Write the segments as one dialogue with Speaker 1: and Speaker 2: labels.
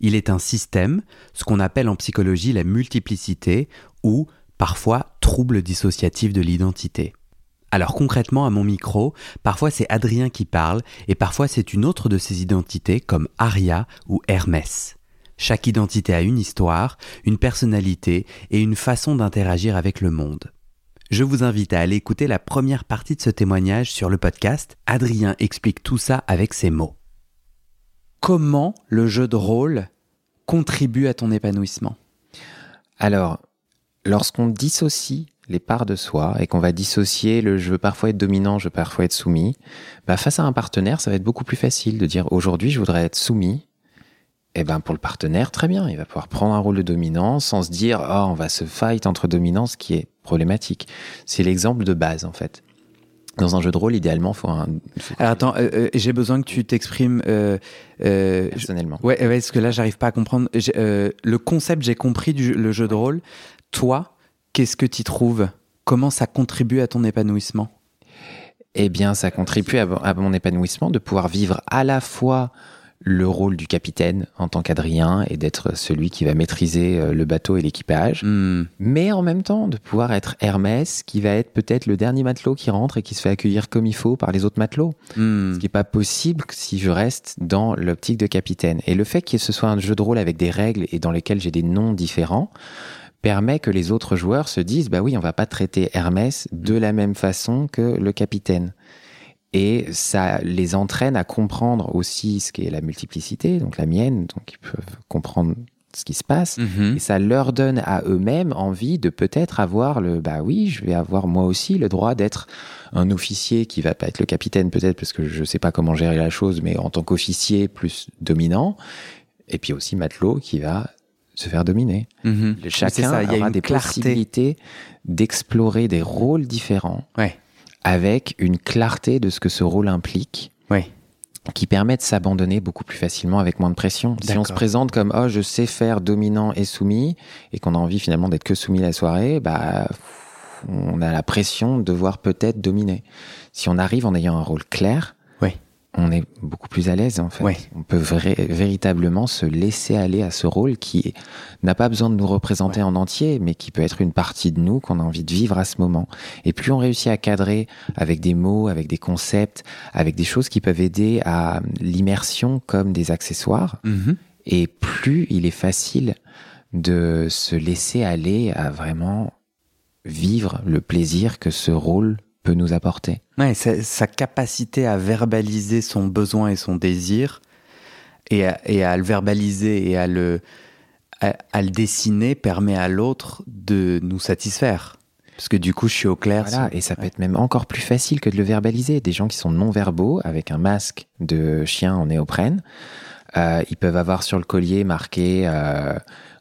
Speaker 1: Il est un système, ce qu'on appelle en psychologie la multiplicité ou parfois trouble dissociatif de l'identité. Alors concrètement à mon micro, parfois c'est Adrien qui parle et parfois c'est une autre de ses identités comme Aria ou Hermès. Chaque identité a une histoire, une personnalité et une façon d'interagir avec le monde. Je vous invite à aller écouter la première partie de ce témoignage sur le podcast. Adrien explique tout ça avec ses mots. Comment le jeu de rôle contribue à ton épanouissement
Speaker 2: Alors, lorsqu'on dissocie les parts de soi et qu'on va dissocier le je veux parfois être dominant, je veux parfois être soumis, bah face à un partenaire, ça va être beaucoup plus facile de dire aujourd'hui je voudrais être soumis. Et eh ben pour le partenaire, très bien, il va pouvoir prendre un rôle de dominant sans se dire oh on va se fight entre dominants, ce qui est problématique. C'est l'exemple de base en fait. Dans un jeu de rôle, idéalement, faut un.
Speaker 1: Alors attends, euh, euh, j'ai besoin que tu t'exprimes euh,
Speaker 2: personnellement.
Speaker 1: Ouais, ouais, parce que là, j'arrive pas à comprendre. le concept, j'ai compris du le jeu de rôle. Toi, Qu'est-ce que tu trouves? Comment ça contribue à ton épanouissement?
Speaker 2: Eh bien, ça contribue à, mon épanouissement de pouvoir vivre à la fois le rôle du capitaine en tant qu'Adrien et d'être celui qui va maîtriser euh, le bateau et l'équipage, hmm. mais en même temps de pouvoir être Hermès qui va être peut-être le dernier matelot qui rentre et qui se fait accueillir comme il faut par les autres matelots. Hmm. Ce qui n'est pas possible si je reste dans l'optique de capitaine. Et le fait que ce soit un jeu de rôle avec des règles et dans lesquelles j'ai des noms différents, permet que les autres joueurs se disent bah oui, on va pas traiter Hermès de la même façon que le capitaine. Et ça les entraîne à comprendre aussi ce qu'est la multiplicité, donc la mienne, donc ils peuvent comprendre ce qui se passe. Mhm. Et ça leur donne à eux-mêmes envie de peut-être avoir le bah oui, je vais avoir moi aussi le droit d'être un officier qui va pas être le capitaine peut-être parce que je sais pas comment gérer la chose, mais en tant qu'officier plus dominant. Et puis aussi matelot qui va se faire dominer. Mhm. Chacun ça, y a des possibilités d'explorer des rôles différents avec une clarté de ce que ce rôle implique. qui permet de s'abandonner beaucoup plus facilement avec moins de pression. Si on se présente comme oh je sais faire dominant et soumis et qu'on a envie finalement d'être que soumis la soirée, bah on a la pression de devoir peut-être dominer. Si on arrive en ayant un rôle clair, on est beaucoup plus à l'aise en fait. On peut véritablement se laisser aller à ce rôle qui n'a pas besoin de nous représenter en entier, mais qui peut être une partie de nous qu'on a envie de vivre à ce moment. Et plus on réussit à cadrer avec des mots, avec des concepts, avec des choses qui peuvent aider à l'immersion comme des accessoires, mm-hmm. et plus il est facile de se laisser aller à vraiment vivre le plaisir que ce rôle peut nous apporter.
Speaker 1: Ouais, sa, capacité à verbaliser son besoin et son désir, et à, le verbaliser et à le, à, le dessiner permet à l'autre de nous satisfaire. Parce que du coup, je suis au clair.
Speaker 2: Voilà, et ça peut être même encore plus facile que de le verbaliser. Des gens qui sont non-verbaux, avec un masque de chien en néoprène, euh, ils peuvent avoir sur le collier marqué euh,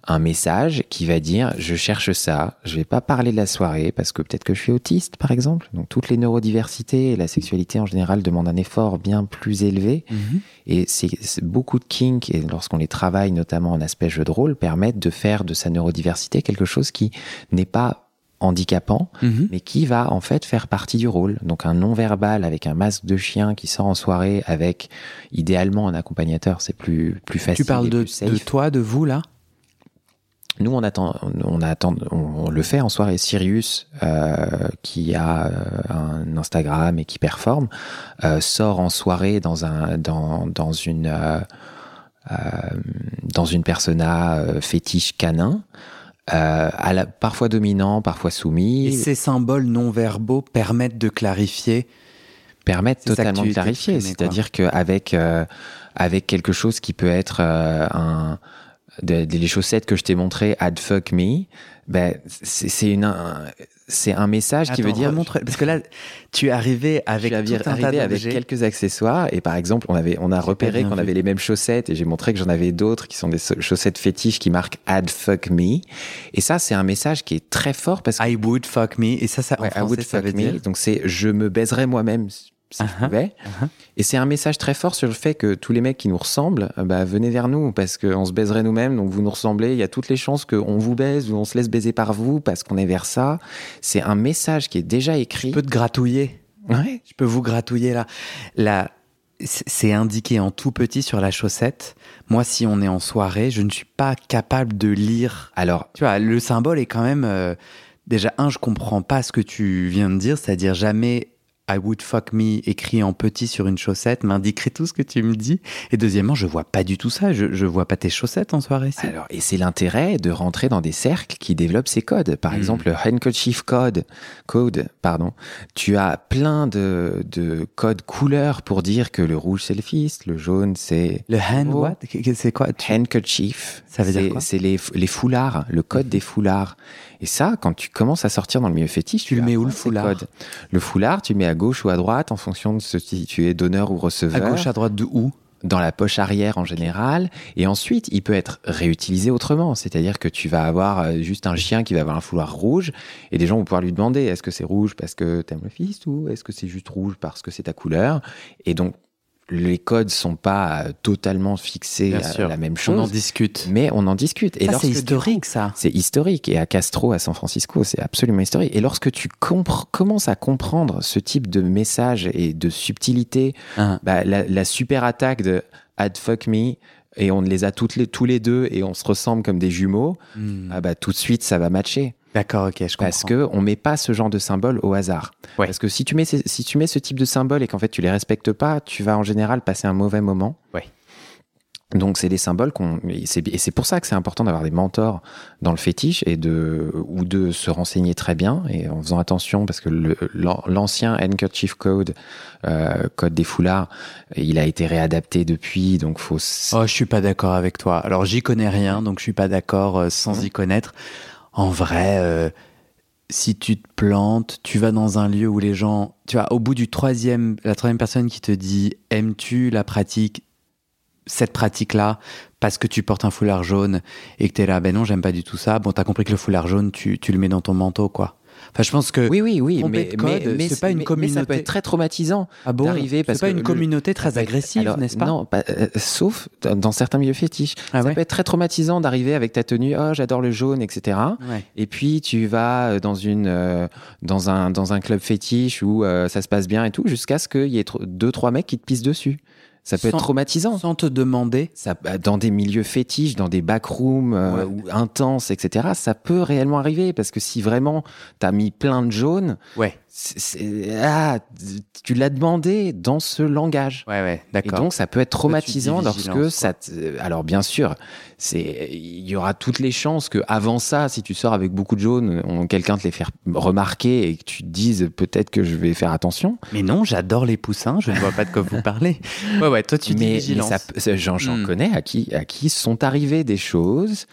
Speaker 2: un message qui va dire je cherche ça, je vais pas parler de la soirée parce que peut-être que je suis autiste par exemple. Donc toutes les neurodiversités et la sexualité en général demandent un effort bien plus élevé mhm. et c'est beaucoup de kink et lorsqu'on les travaille notamment en aspect jeu de rôle permettent de faire de sa neurodiversité quelque chose qui n'est pas handicapant, mhm. mais qui va en fait faire partie du rôle. Donc un non-verbal avec un masque de chien qui sort en soirée avec idéalement un accompagnateur, c'est plus plus facile.
Speaker 1: Tu parles de, de toi, de vous là?
Speaker 2: Nous, on attend, on attend, on, le fait en soirée. Sirius, euh, qui a euh, un Instagram et qui performe, euh, sort en soirée dans un, dans, dans une, euh, dans une persona fétiche canin. à la, parfois dominant, parfois soumis.
Speaker 1: Et ces symboles non verbaux permettent de clarifier.
Speaker 2: Permettent totalement de clarifier. C'est-à-dire qu'avec avec quelque chose qui peut être un les chaussettes que je t'ai montrées, Ad Fuck Me, ben, c'est une, c'est un message qui veut dire
Speaker 1: parce que là tu es arrivé avec tout un
Speaker 2: avec quelques accessoires et par exemple on avait on a repéré qu'on avait les mêmes chaussettes et j'ai montré que j'en avais d'autres qui sont des chaussettes fétiches qui marquent Ad fuck me. Et ça c'est un message qui est très fort parce que
Speaker 1: I would fuck me. Et ça ça en français, ça veut dire
Speaker 2: donc c'est je me baiserai moi-même si je uh-huh. pouvais. Uh-huh. Et c'est un message très fort sur le fait que tous les mecs qui nous ressemblent, euh, bah, venez vers nous parce qu'on se baiserait nous-mêmes, donc vous nous ressemblez. Il y a toutes les chances qu'on vous baise ou on se laisse baiser par vous parce qu'on est vers ça. C'est un message qui est déjà écrit.
Speaker 1: Je peux te gratouiller. Ouais. Je peux vous gratouiller là. Là, c'est indiqué en tout petit sur la chaussette. Moi, si on est en soirée, je ne suis pas capable de lire. Alors, tu vois, le symbole est quand même. Euh, déjà, un, je comprends pas ce que tu viens de dire, c'est-à-dire jamais I would fuck me écrit en petit sur une chaussette m'indiquerait tout ce que tu me dis. Et deuxièmement, je vois pas du tout ça. Je, je vois pas tes chaussettes en soirée.
Speaker 2: Alors, et c'est l'intérêt de rentrer dans des cercles qui développent ces codes. Par hmm. exemple, le handkerchief code, code, pardon. Tu as plein de, de codes couleurs pour dire que le rouge c'est le fist, le jaune c'est.
Speaker 1: Le hand what? C'est quoi?
Speaker 2: Handkerchief. Ça veut dire quoi? C'est les, les foulards, le code des foulards. Et ça, quand tu commences à sortir dans le milieu fétiche,
Speaker 1: tu, le mets où le foulard?
Speaker 2: Le foulard, tu le mets à gauche ou à droite en fonction de si tu es donneur ou receveur.
Speaker 1: À gauche, à droite de où?
Speaker 2: Dans la poche arrière en général, et ensuite il peut être réutilisé autrement. C'est-à-dire que tu vas avoir euh, juste un chien qui va avoir un foulard rouge, et des gens vont pouvoir lui demander est-ce que c'est rouge parce que t'aimes le fils ou est-ce que c'est juste rouge parce que c'est ta couleur? Et donc les codes sont pas euh, totalement fixés à la même chose.
Speaker 1: On en discute.
Speaker 2: Mais on en discute.
Speaker 1: Et c'est historique, ça.
Speaker 2: C'est historique. Et à Castro, à San Francisco, c'est absolument historique. Et lorsque tu commences à comprendre ce type de message et de subtilité, ah. bah, la, super attaque de Ad fuck me, et on les a toutes les, tous les deux et on se ressemble comme des jumeaux, hmm. ah bah, tout de suite, ça va matcher.
Speaker 1: D'accord, ok, je comprends.
Speaker 2: Parce que on met pas ce genre de symbole au hasard. Parce que si tu mets si tu mets ce type de symbole et qu'en fait tu les respectes pas, tu vas en général passer un mauvais moment.
Speaker 1: Ouais.
Speaker 2: Donc c'est des symboles qu'on et c'est pour ça que c'est important d'avoir des mentors dans le fétiche et de ou de se renseigner très bien et en faisant attention parce que l'ancien handkerchief code euh, code des foulards il a été réadapté depuis donc faut
Speaker 1: Oh, je suis pas d'accord avec toi. Alors j'y connais rien donc je suis pas d'accord euh, sans mmh. y connaître en vrai, euh, si tu te plantes, tu vas dans un lieu où les gens, tu vois, au bout du troisième, la troisième personne qui te dit aimes-tu la pratique, cette pratique-là, parce que tu portes un foulard jaune et que tu es là, ben non, j'aime pas du tout ça. Bon, t'as compris que le foulard jaune, tu le mets dans ton manteau, quoi. Enfin, je pense que
Speaker 2: oui, oui, oui, mais, mais,
Speaker 1: c'est pas une communauté.
Speaker 2: ça peut être très traumatisant
Speaker 1: ah bon d'arriver parce c'est pas une communauté très agressive, n'est-ce pas
Speaker 2: Non, euh, sauf dans certains milieux fétiches. Ah ça peut être très traumatisant d'arriver avec ta tenue. Oh, j'adore le jaune, etc. Et puis tu vas euh, dans une euh, dans un dans un club fétiche où ça se passe bien et tout, jusqu'à ce qu'il y ait deux trois mecs qui te pissent dessus. Ça peut être traumatisant.
Speaker 1: Sans te demander.
Speaker 2: Ça, bah, dans des milieux fétiches, dans des backrooms euh, intenses, etc., ça peut réellement arriver. Parce que si vraiment t'as mis plein de jaunes,
Speaker 1: ouais.
Speaker 2: Ah, tu l'as demandé dans ce langage.
Speaker 1: Ouais, ouais, d'accord.
Speaker 2: Et donc, ça peut être traumatisant lorsque ça. Alors, bien sûr, c'est, il y aura toutes les chances que avant ça, si tu sors avec beaucoup de jaunes, quelqu'un te les fait remarquer et que tu te dises peut-être que je vais faire attention.
Speaker 1: Mais non, j'adore les poussins. Je ne vois pas de quoi vous parlez. Ouais, ouais. Toi, tu dis mais,
Speaker 2: mais j'en, hmm. connais à qui, à qui sont arrivées des choses.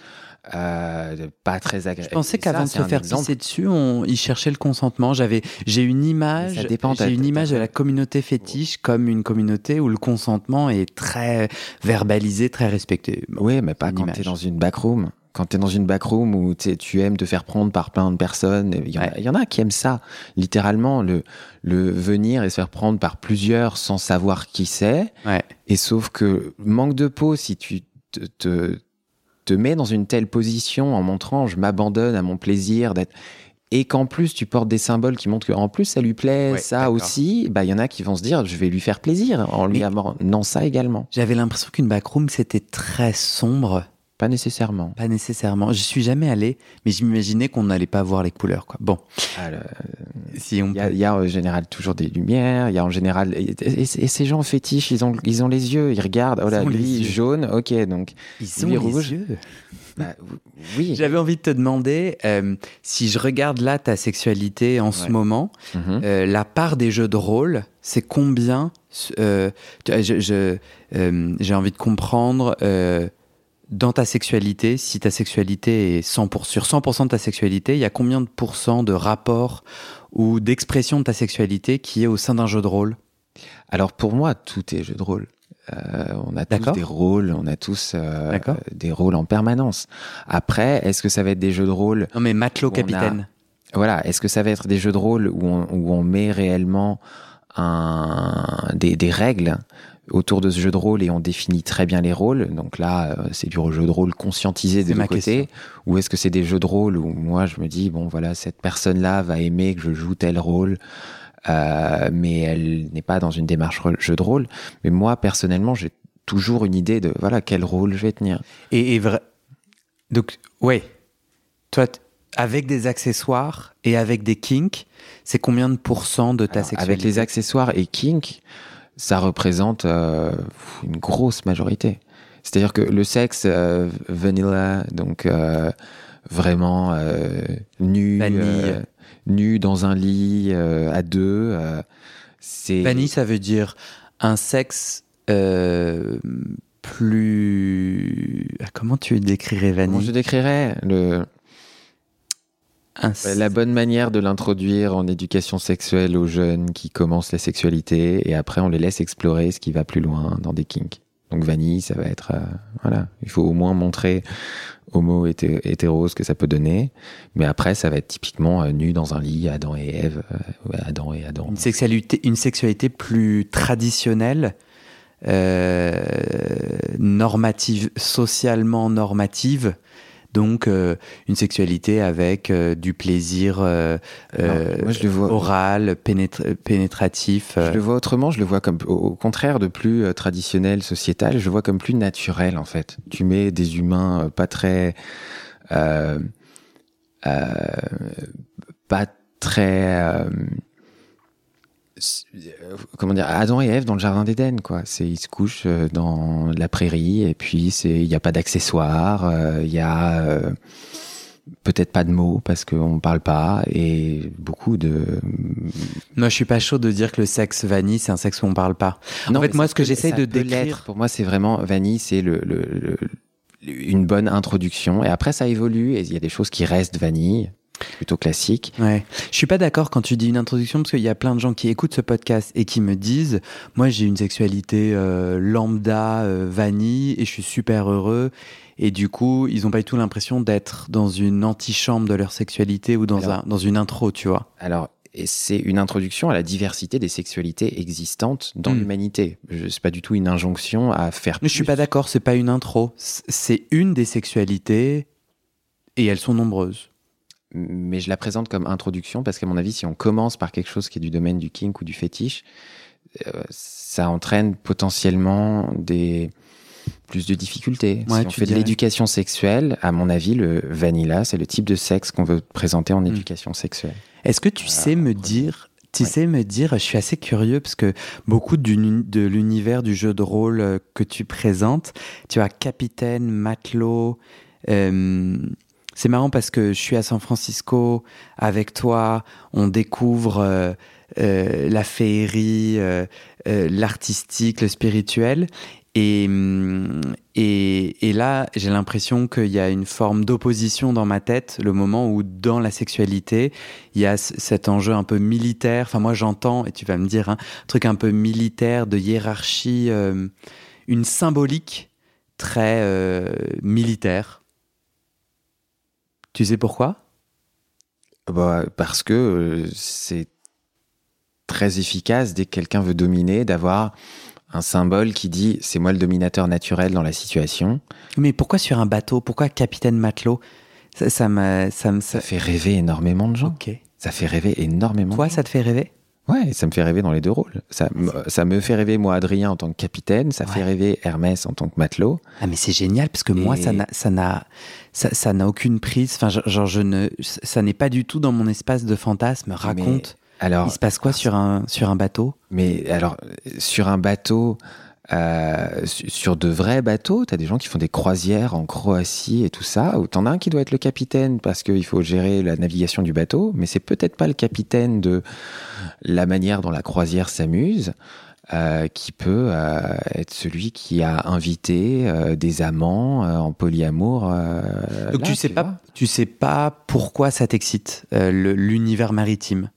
Speaker 2: Euh, pas très agréable.
Speaker 1: Je pensais qu'avant de se faire pisser dessus, on, il cherchait le consentement. J'avais, j'ai une image, j'ai une image de la communauté fétiche comme une communauté où le consentement est très verbalisé, très respecté.
Speaker 2: Oui, mais pas quand tu es dans une backroom. Quand tu es dans une backroom où tu aimes te faire prendre par plein de personnes, il y, en a qui aiment ça, littéralement, le, le venir et se faire prendre par plusieurs sans savoir qui c'est.
Speaker 1: Ouais.
Speaker 2: Et sauf que manque de peau, si tu te, te te met dans une telle position en montrant je m'abandonne à mon plaisir d'être et qu'en plus tu portes des symboles qui montrent qu'en plus ça lui plaît, ça aussi, bah il y en a qui vont se dire je vais lui faire plaisir en lui amenant ça également.
Speaker 1: J'avais l'impression qu'une backroom c'était très sombre
Speaker 2: pas nécessairement.
Speaker 1: Pas nécessairement. Je suis jamais allé, mais j'imaginais qu'on n'allait pas voir les couleurs. Quoi. Bon.
Speaker 2: Alors, si on il y, a en général toujours des lumières. Il y a en général et, ces gens fétiches, ils ont ils ont les yeux, ils regardent. Oh là, lui jaune. Ok, donc
Speaker 1: ils ont les
Speaker 2: rouge.
Speaker 1: yeux. Bah, oui. J'avais envie de te demander euh, si je regarde là ta sexualité en ce moment, mhm. euh, la part des jeux de rôle, c'est combien euh, J'ai envie de comprendre dans ta sexualité, si ta sexualité est 100%, sur 100% de ta sexualité, il y a combien de pourcents de rapport ou d'expression de ta sexualité qui est au sein d'un jeu de rôle?
Speaker 2: Alors pour moi, tout est jeu de rôle. Euh, on a tous des rôles, on a tous euh, des rôles en permanence. Après, est-ce que ça va être des jeux de rôle
Speaker 1: Non mais matelot capitaine.
Speaker 2: Voilà, est-ce que ça va être des jeux de rôle où on, où on met réellement un, des, des, règles autour de ce jeu de rôle et on définit très bien les rôles. Donc là, euh, c'est du jeu de rôle conscientisé de mon côté. Ou est-ce que c'est des jeux de rôle où moi je me dis bon voilà cette personne-là va aimer que je joue tel rôle. Euh, mais elle n'est pas dans une démarche jeu de rôle. Mais moi, personnellement, j'ai toujours une idée de voilà quel rôle je vais tenir.
Speaker 1: Et, vrai. Donc, ouais. Toi, avec des accessoires et avec des kinks, c'est combien de pourcents de ta sexualité
Speaker 2: Avec les accessoires et kinks, ça représente euh, une grosse majorité. C'est-à-dire que le sexe euh, vanilla, donc euh, vraiment nu, nu dans un lit à deux, c'est.
Speaker 1: Vanille, ça veut dire un sexe plus. Ah, comment tu décrirais vanille? Comment
Speaker 2: je décrirais le la bonne manière de l'introduire en éducation sexuelle aux jeunes qui commencent la sexualité et après on les laisse explorer ce qui va plus loin dans des kinks. Donc vanille, ça va être euh, voilà, il faut au moins montrer homo hétéro ce que ça peut donner, mais après ça va être typiquement euh, nu dans un lit, Adam et Ève, euh, Adam et Adam.
Speaker 1: Une sexualité, une sexualité plus traditionnelle, normative, socialement normative donc euh, une sexualité avec euh, du plaisir euh, oral, pénétratif.
Speaker 2: Je le vois autrement, je le vois comme au contraire de plus traditionnel, sociétal, je le vois comme plus naturel en fait. Tu mets des humains pas très pas très euh, comment dire Adam et Ève dans le jardin d'Éden quoi. C'est ils se couchent euh, dans la prairie et puis c'est il n'y a pas d'accessoires euh, il y a peut-être pas de mots parce qu'on parle pas et beaucoup de
Speaker 1: moi je suis pas chaud de dire que le sexe vanille c'est un sexe où on parle pas. Non, en fait moi ce que j'essaie de décrire
Speaker 2: pour moi c'est vraiment vanille c'est le, le, une bonne introduction et après ça évolue et il y a des choses qui restent vanille plutôt classique.
Speaker 1: Ouais. Je suis pas d'accord quand tu dis une introduction parce qu'il y a plein de gens qui écoutent ce podcast et qui me disent moi j'ai une sexualité euh, lambda euh, vanille et je suis super heureux et du coup ils ont pas du tout l'impression d'être dans une antichambre de leur sexualité ou dans un dans une intro tu vois.
Speaker 2: Alors c'est une introduction à la diversité des sexualités existantes dans hmm. l'humanité. C'est pas du tout une injonction à faire.
Speaker 1: Mais je suis pas d'accord, c'est pas une intro. C'est une des sexualités et elles sont nombreuses
Speaker 2: mais je la présente comme introduction parce qu'à mon avis, si on commence par quelque chose qui est du domaine du kink ou du fétiche, euh, ça entraîne potentiellement des plus de difficultés. si on fait de l'éducation sexuelle, à mon avis, le vanilla, c'est le type de sexe qu'on veut présenter en hmm. éducation sexuelle.
Speaker 1: Est-ce que tu sais me dire tu sais me dire, je suis assez curieux parce que beaucoup de l'univers du jeu de rôle euh, que tu présentes, tu as capitaine, matelot, euh, c'est marrant parce que je suis à San Francisco avec toi, on découvre euh, euh, la féerie, euh, l'artistique, le spirituel. Et, mm, et là, j'ai l'impression qu'il y a une forme d'opposition dans ma tête, le moment où dans la sexualité, il y a cet enjeu un peu militaire. Enfin, moi, j'entends, et tu vas me dire, hein, un truc un peu militaire, de hiérarchie, une symbolique très militaire tu sais pourquoi?
Speaker 2: Bah, Parce que euh, c'est très efficace dès que quelqu'un veut dominer d'avoir un symbole qui dit c'est moi le dominateur naturel dans la situation.
Speaker 1: Mais pourquoi sur un bateau? Pourquoi capitaine matelot? Ça, ça,
Speaker 2: ça, ça, fait rêver énormément de gens. Ça fait rêver énormément.
Speaker 1: Toi, ça te fait rêver?
Speaker 2: Ouais, ça me fait rêver dans les deux rôles. Ça, ça me fait rêver, moi, Adrien, en tant que capitaine. Ça fait rêver Hermès en tant que matelot.
Speaker 1: Ah, mais c'est génial, parce que moi, ça n'a, ça n'a, ça, n'a aucune prise. Enfin, genre, je ne, ça n'est pas du tout dans mon espace de fantasme. Raconte. alors, il se passe quoi sur un, sur un bateau?
Speaker 2: Mais alors, sur un bateau, euh, sur de vrais bateaux, tu as des gens qui font des croisières en Croatie et tout ça, où t'en as un qui doit être le capitaine parce qu'il faut gérer la navigation du bateau, mais c'est peut-être pas le capitaine de la manière dont la croisière s'amuse. euh, qui peut euh, être celui qui a invité euh, des amants en polyamour.
Speaker 1: Donc tu sais pas, tu sais pas pourquoi ça t'excite l'univers maritime?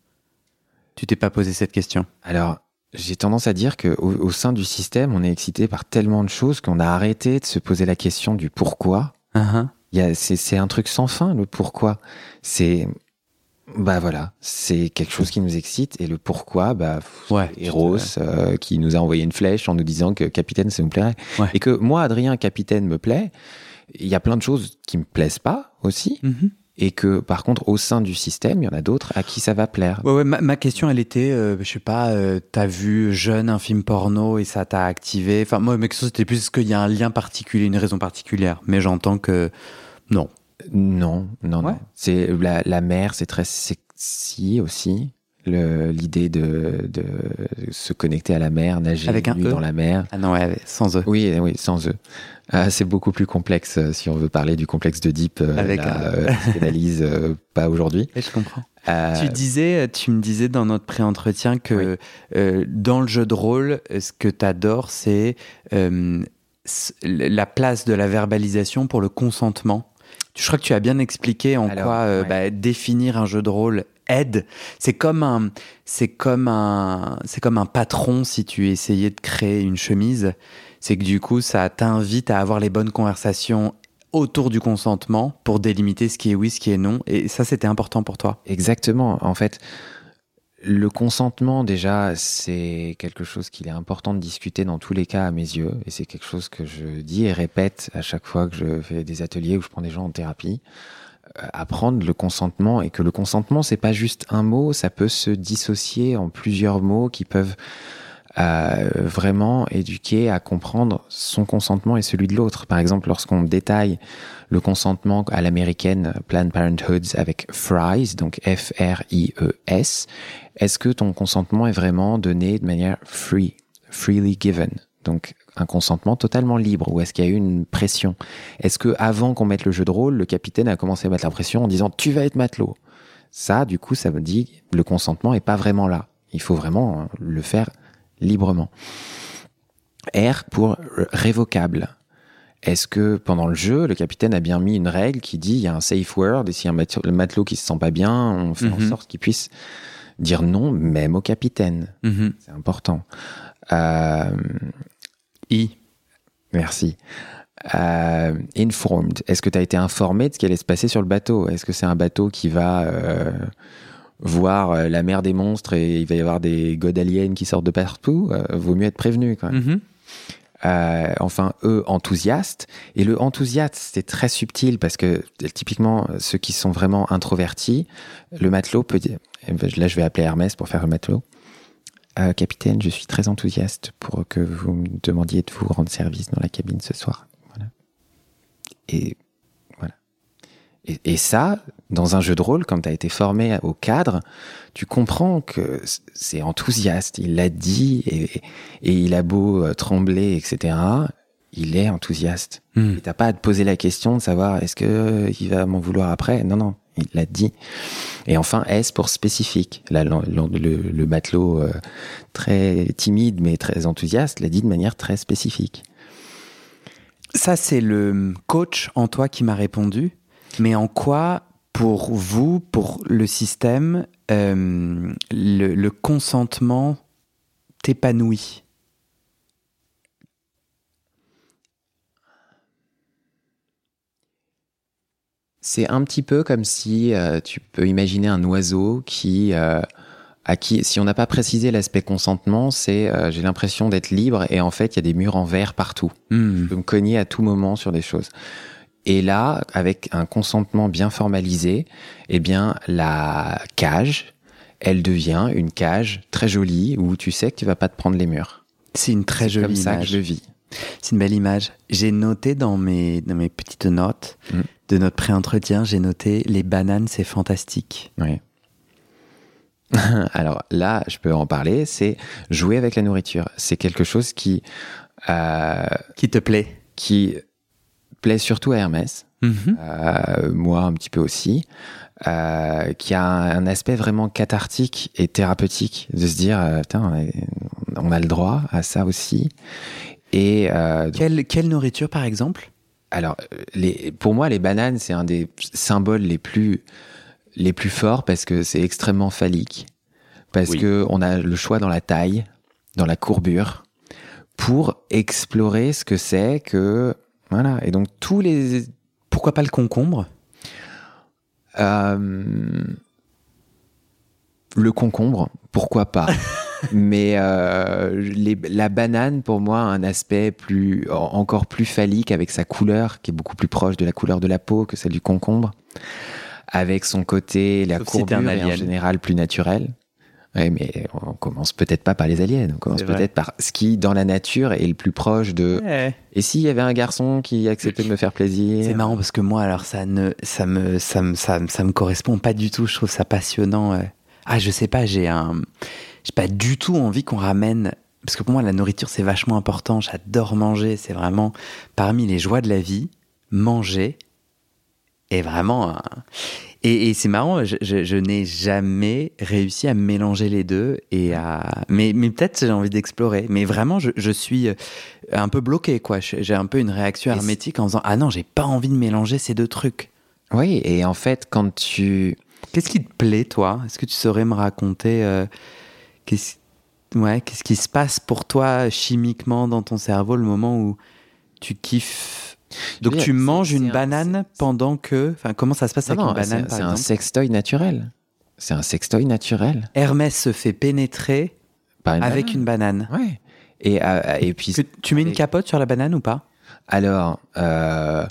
Speaker 1: Tu t'es pas posé cette question?
Speaker 2: Alors j'ai tendance à dire que au, sein du système, on est excité par tellement de choses qu'on a arrêté de se poser la question du pourquoi. Uh-huh. C'est un truc sans fin le pourquoi. C'est bah voilà, c'est quelque chose qui nous excite et le pourquoi, bah ouais, Eros euh, qui nous a envoyé une flèche en nous disant que capitaine ça nous plairait et que moi Adrien capitaine me plaît. Il y a plein de choses qui me plaisent pas aussi. Mm-hmm. Et que par contre au sein du système, il y en a d'autres à qui ça va plaire.
Speaker 1: Ouais, ouais ma, question elle était, euh, je sais pas, euh, t'as vu jeune un film porno et ça t'a activé? Enfin moi ma question c'était plus qu'il y a un lien particulier, une raison particulière? Mais j'entends que non.
Speaker 2: Non, non, non. C'est la, la mer, c'est très sexy aussi. L'idée de, de, se connecter à la mer, nager Avec un e dans la mer.
Speaker 1: Ah non, ouais, sans eux.
Speaker 2: Oui, oui, sans eux. Ah, c'est beaucoup plus complexe euh, si on veut parler du complexe de Deep. Euh, Avec la, un... Euh, pas aujourd'hui.
Speaker 1: Je comprends. Tu disais, tu me disais dans notre pré-entretien que dans le jeu de rôle, ce que tu adores, c'est la place de la verbalisation pour le consentement. Je crois que tu as bien expliqué en quoi euh, bah, définir un jeu de rôle aide. C'est comme un, c'est comme un, c'est comme un patron si tu essayais de créer une chemise. C'est que du coup, ça t'invite à avoir les bonnes conversations autour du consentement pour délimiter ce qui est oui, ce qui est non. Et ça, c'était important pour toi?
Speaker 2: Exactement. En fait, le consentement, déjà, c'est quelque chose qu'il est important de discuter dans tous les cas à mes yeux. Et c'est quelque chose que je dis et répète à chaque fois que je fais des ateliers où je prends des gens en thérapie. Euh, apprendre le consentement et que le consentement, c'est pas juste un mot, ça peut se dissocier en plusieurs mots qui peuvent euh, vraiment éduquer à comprendre son consentement et celui de l'autre. Par exemple, lorsqu'on détaille le consentement à l'américaine Planned Parenthood avec FRIES, donc F-R-I-E-S, est-ce que ton consentement est vraiment donné de manière free, freely given? Donc un consentement totalement libre ou est-ce qu'il y a eu une pression? Est-ce que avant qu'on mette le jeu de rôle, le capitaine a commencé à mettre la pression en disant tu vas être matelot? Ça, du coup, ça me dit le consentement est pas vraiment là. Il faut vraiment le faire librement. R pour révocable. Est-ce que pendant le jeu, le capitaine a bien mis une règle qui dit il y a un safe word et si un le matelot qui se sent pas bien, on fait en mhm. sorte qu'il puisse dire non même au capitaine. Mhm. C'est important. Euh,
Speaker 1: I.
Speaker 2: Merci. Euh, informed. Est-ce que tu as été informé de ce qui allait se passer sur le bateau? Est-ce que c'est un bateau qui va euh, voir la mer des monstres et il va y avoir des god aliens qui sortent de partout, vaut mieux être prévenu quand même. Mhm. Euh, enfin, eux, enthousiastes. Et le enthousiaste, c'est très subtil parce que typiquement, ceux qui sont vraiment introvertis, le matelot peut dire, eh ben, là je vais appeler Hermès pour faire le matelot. capitaine, je suis très enthousiaste pour que vous me demandiez de vous rendre service dans la cabine ce soir. Voilà. Et et, ça, dans un jeu de rôle, comme tu as été formé au cadre, tu comprends que c'est enthousiaste. Il l'a dit et, il a beau euh, trembler, etc. Il est enthousiaste. Hmm. t'as pas à te poser la question de savoir est-ce que euh, il va m'en vouloir après? Non, non, il l'a dit. Et enfin, S pour spécifique? Là, le, matelot euh, très timide mais très enthousiaste l'a dit de manière très spécifique.
Speaker 1: Ça, c'est le coach en toi qui m'a répondu. Mais en quoi, pour vous, pour le système, euh, le, consentement t'épanouit?
Speaker 2: C'est un petit peu comme si euh, tu peux imaginer un oiseau qui, euh, à qui, si on n'a pas précisé l'aspect consentement, c'est j'ai l'impression d'être libre et en fait il y a des murs en verre partout. Hmm. Je peux me cogner à tout moment sur des choses. Et là, avec un consentement bien formalisé, eh bien, la cage, elle devient une cage très jolie où tu sais que tu vas pas te prendre les murs.
Speaker 1: C'est une très jolie
Speaker 2: comme
Speaker 1: ça
Speaker 2: que je vis.
Speaker 1: C'est une belle image. J'ai noté dans mes, dans mes petites notes mm. de notre pré-entretien, j'ai noté les bananes, c'est fantastique.
Speaker 2: Oui. Alors là, je peux en parler, c'est jouer avec la nourriture. C'est quelque chose qui...
Speaker 1: Euh, qui te plaît
Speaker 2: Qui plaît surtout à Hermès, mhm. euh, moi un petit peu aussi, euh, qui a un aspect vraiment cathartique et thérapeutique de se dire, euh, on a le droit à ça aussi. Et
Speaker 1: quelle, quelle nourriture par exemple?
Speaker 2: Alors, les, pour moi, les bananes, c'est un des symboles les plus, les plus forts parce que c'est extrêmement phallique, parce que qu'on a le choix dans la taille, dans la courbure, pour explorer ce que c'est que. Voilà. Et donc, tous les.
Speaker 1: Pourquoi pas le concombre?
Speaker 2: Euh, Le concombre, pourquoi pas? Mais euh, la banane, pour moi, a un aspect plus, encore plus phallique avec sa couleur, qui est beaucoup plus proche de la couleur de la peau que celle du concombre, avec son côté, la courbure en général plus naturelle. Oui, mais on commence peut-être pas par les aliens, on commence peut-être par ce qui, dans la nature, est le plus proche de. Et s'il y avait un garçon qui acceptait de me faire plaisir?
Speaker 1: C'est marrant parce que moi, alors ça ne, ça me, ça me, ça me, correspond pas du tout. Je trouve ça passionnant. Ah, je sais pas, j'ai un, j'ai pas du tout envie qu'on ramène parce que pour moi la nourriture c'est vachement important. J'adore manger, c'est vraiment parmi les joies de la vie. Manger est vraiment et, c'est marrant, je, n'ai jamais réussi à mélanger les deux et à mais, mais peut-être j'ai envie d'explorer. Mais vraiment, je, suis euh, un peu bloqué quoi. J'ai un peu une réaction hermétique en disant ah non j'ai pas envie de mélanger ces deux trucs.
Speaker 2: Oui et en fait quand tu
Speaker 1: Qu'est-ce qui te plaît, toi? Est-ce que tu saurais me raconter euh, qu'est-ce ouais, qu'est-ce qui se passe pour toi chimiquement dans ton cerveau le moment où tu kiffes Donc tu manges une banane pendant que, enfin comment ça se passe avec une banane
Speaker 2: C'est un sextoy naturel. C'est un sextoy naturel.
Speaker 1: Hermès se fait pénétrer avec une banane.
Speaker 2: Ouais. Et, euh, et puis.
Speaker 1: tu mets une capote sur la banane ou pas?
Speaker 2: Alors. Euh,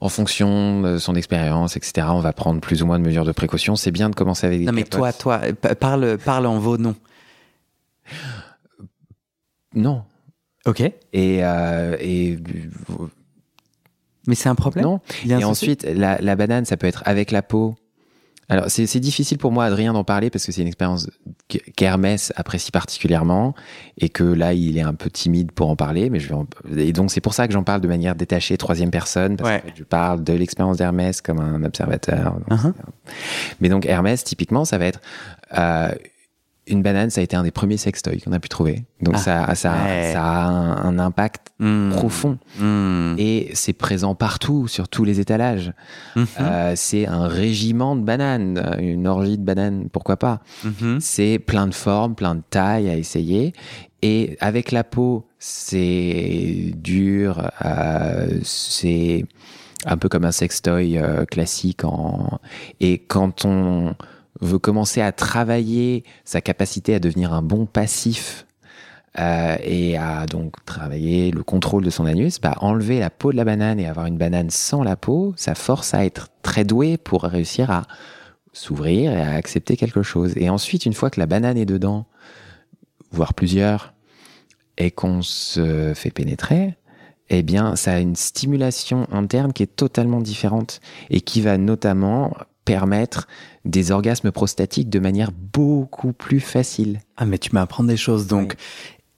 Speaker 2: en fonction de son expérience, etc., on va prendre plus ou moins de mesures de précaution. C'est bien de commencer avec des
Speaker 1: Non, mais toi, toi, parle, parle en vos noms.
Speaker 2: Non.
Speaker 1: Ok.
Speaker 2: Et, euh, et
Speaker 1: mais c'est un problème.
Speaker 2: Non. Et ensuite, la, la, banane, ça peut être avec la peau, alors, c'est difficile pour moi, Adrien, d'en parler parce que c'est une expérience qu'Hermès apprécie particulièrement et que là, il est un peu timide pour en parler. Mais je vais Et donc, c'est pour ça que j'en parle de manière détachée, troisième personne, parce que je parle de l'expérience d'Hermès comme un observateur. Uh-huh. Mais donc, Hermès, typiquement, ça va être euh, une banane, ça a été un des premiers sextoys qu'on a pu trouver. Donc ah, ça, ça, a un, impact hmm. profond. Hmm. Et c'est présent partout, sur tous les étalages. Mhm. Euh, c'est un régiment de bananes, une orgie de bananes, pourquoi pas. Mhm. C'est plein de formes, plein de tailles à essayer. Et avec la peau, c'est dur, euh, c'est un peu comme un sextoy euh, classique. En... Et quand on veut commencer à travailler sa capacité à devenir un bon passif euh, et à donc travailler le contrôle de son anus, bah, enlever la peau de la banane et avoir une banane sans la peau, ça force à être très doué pour réussir à s'ouvrir et à accepter quelque chose. Et ensuite, une fois que la banane est dedans, voire plusieurs, et qu'on se fait pénétrer, eh bien, ça a une stimulation interne qui est totalement différente et qui va notamment permettre des orgasmes prostatiques de manière beaucoup plus facile.
Speaker 1: Ah, mais tu m'apprends des choses. Donc,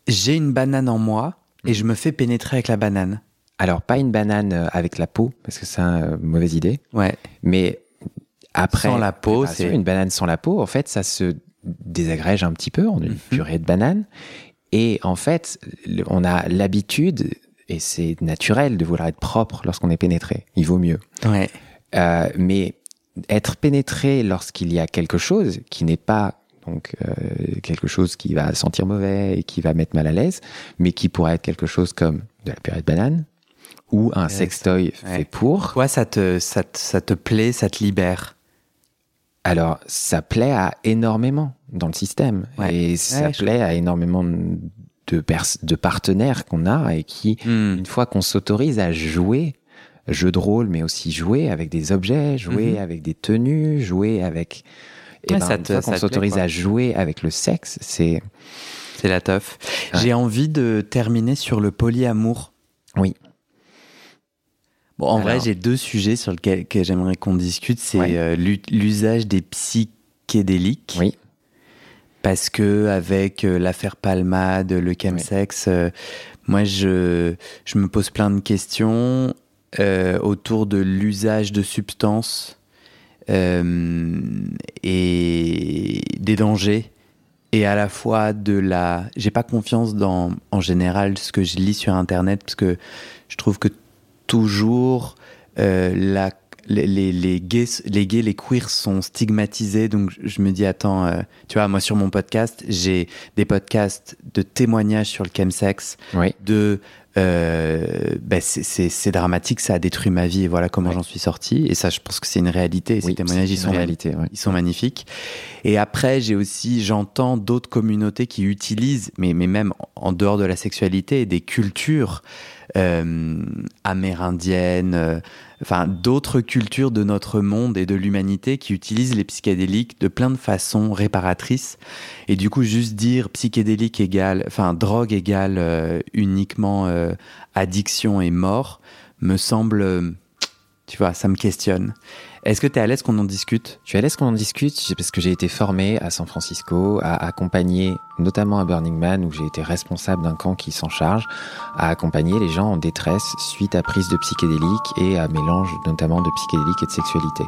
Speaker 1: j'ai une banane en moi et je me fais pénétrer avec la banane.
Speaker 2: Alors, pas une banane euh, avec la peau, parce que c'est une euh, mauvaise idée.
Speaker 1: Ouais.
Speaker 2: Mais après.
Speaker 1: Sans la peau, c'est.
Speaker 2: Une banane sans la peau, en fait, ça se désagrège un petit peu en une mhm. purée de banane. Et en fait, on a l'habitude, et c'est naturel de vouloir être propre lorsqu'on est pénétré. Il vaut mieux.
Speaker 1: Ouais.
Speaker 2: Euh, mais être pénétré lorsqu'il y a quelque chose qui n'est pas donc euh, quelque chose qui va sentir mauvais et qui va mettre mal à l'aise, mais qui pourrait être quelque chose comme de la purée de banane ou un sextoy fait pour.
Speaker 1: Toi, ça te, ça, te, plaît, ça te libère?
Speaker 2: Alors, ça plaît à énormément dans le système. Et ça plaît à énormément de, de partenaires qu'on a et qui, hmm. une fois qu'on s'autorise à jouer jeu de rôle, mais aussi jouer avec des objets, jouer mhm. avec des tenues, jouer avec. Et ben, ça te, qu'on s'autorise à jouer avec le sexe, c'est.
Speaker 1: C'est la teuf. J'ai envie de terminer sur le polyamour.
Speaker 2: Oui.
Speaker 1: Bon, en vrai, j'ai deux sujets sur lesquels j'aimerais qu'on discute. C'est euh, l'usage des psychédéliques.
Speaker 2: Oui.
Speaker 1: Parce que avec euh, l'affaire Palmade, le chemsex, euh, moi, je, je me pose plein de questions. Euh, autour de l'usage de substances euh, et des dangers et à la fois de la. J'ai pas confiance dans, en général, ce que je lis sur Internet, parce que je trouve que toujours euh, la les, les, les, gays, les gays, les queers sont stigmatisés. Donc je me dis, attends, euh, tu vois, moi sur mon podcast, j'ai des podcasts de témoignages sur le chemsex,
Speaker 2: Oui.
Speaker 1: de ben c'est- dramatique, ça a détruit ma vie et voilà comment
Speaker 2: Ouais.
Speaker 1: j'en suis sorti. Et ça, je pense que c'est une réalité. Et ces témoignages, ils sont,
Speaker 2: réalité, ouais.
Speaker 1: ils sont magnifiques. Et après, j'ai aussi, j'entends d'autres communautés qui utilisent, mais, mais même en dehors de la sexualité, des cultures euh, amérindiennes, euh, enfin d'autres cultures de notre monde et de l'humanité qui utilisent les psychédéliques de plein de façons réparatrices. Et du coup, juste dire psychédélique égale, enfin drogue égale euh, uniquement euh, addiction et mort, me semble, euh, tu vois, ça me questionne. Est-ce que tu es à l'aise qu'on en discute?
Speaker 2: Je suis à l'aise qu'on en discute parce que j'ai été formé à San Francisco à accompagner, notamment à Burning Man, où j'ai été responsable d'un camp qui s'en charge, à accompagner les gens en détresse suite à prise de psychédéliques et à mélange notamment de psychédéliques et de sexualité.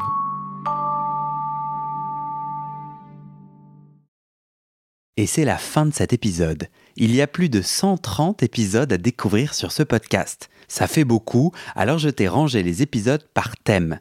Speaker 1: Et c'est la fin de cet épisode. Il y a plus de 130 épisodes à découvrir sur ce podcast. Ça fait beaucoup, alors je t'ai rangé les épisodes par thème.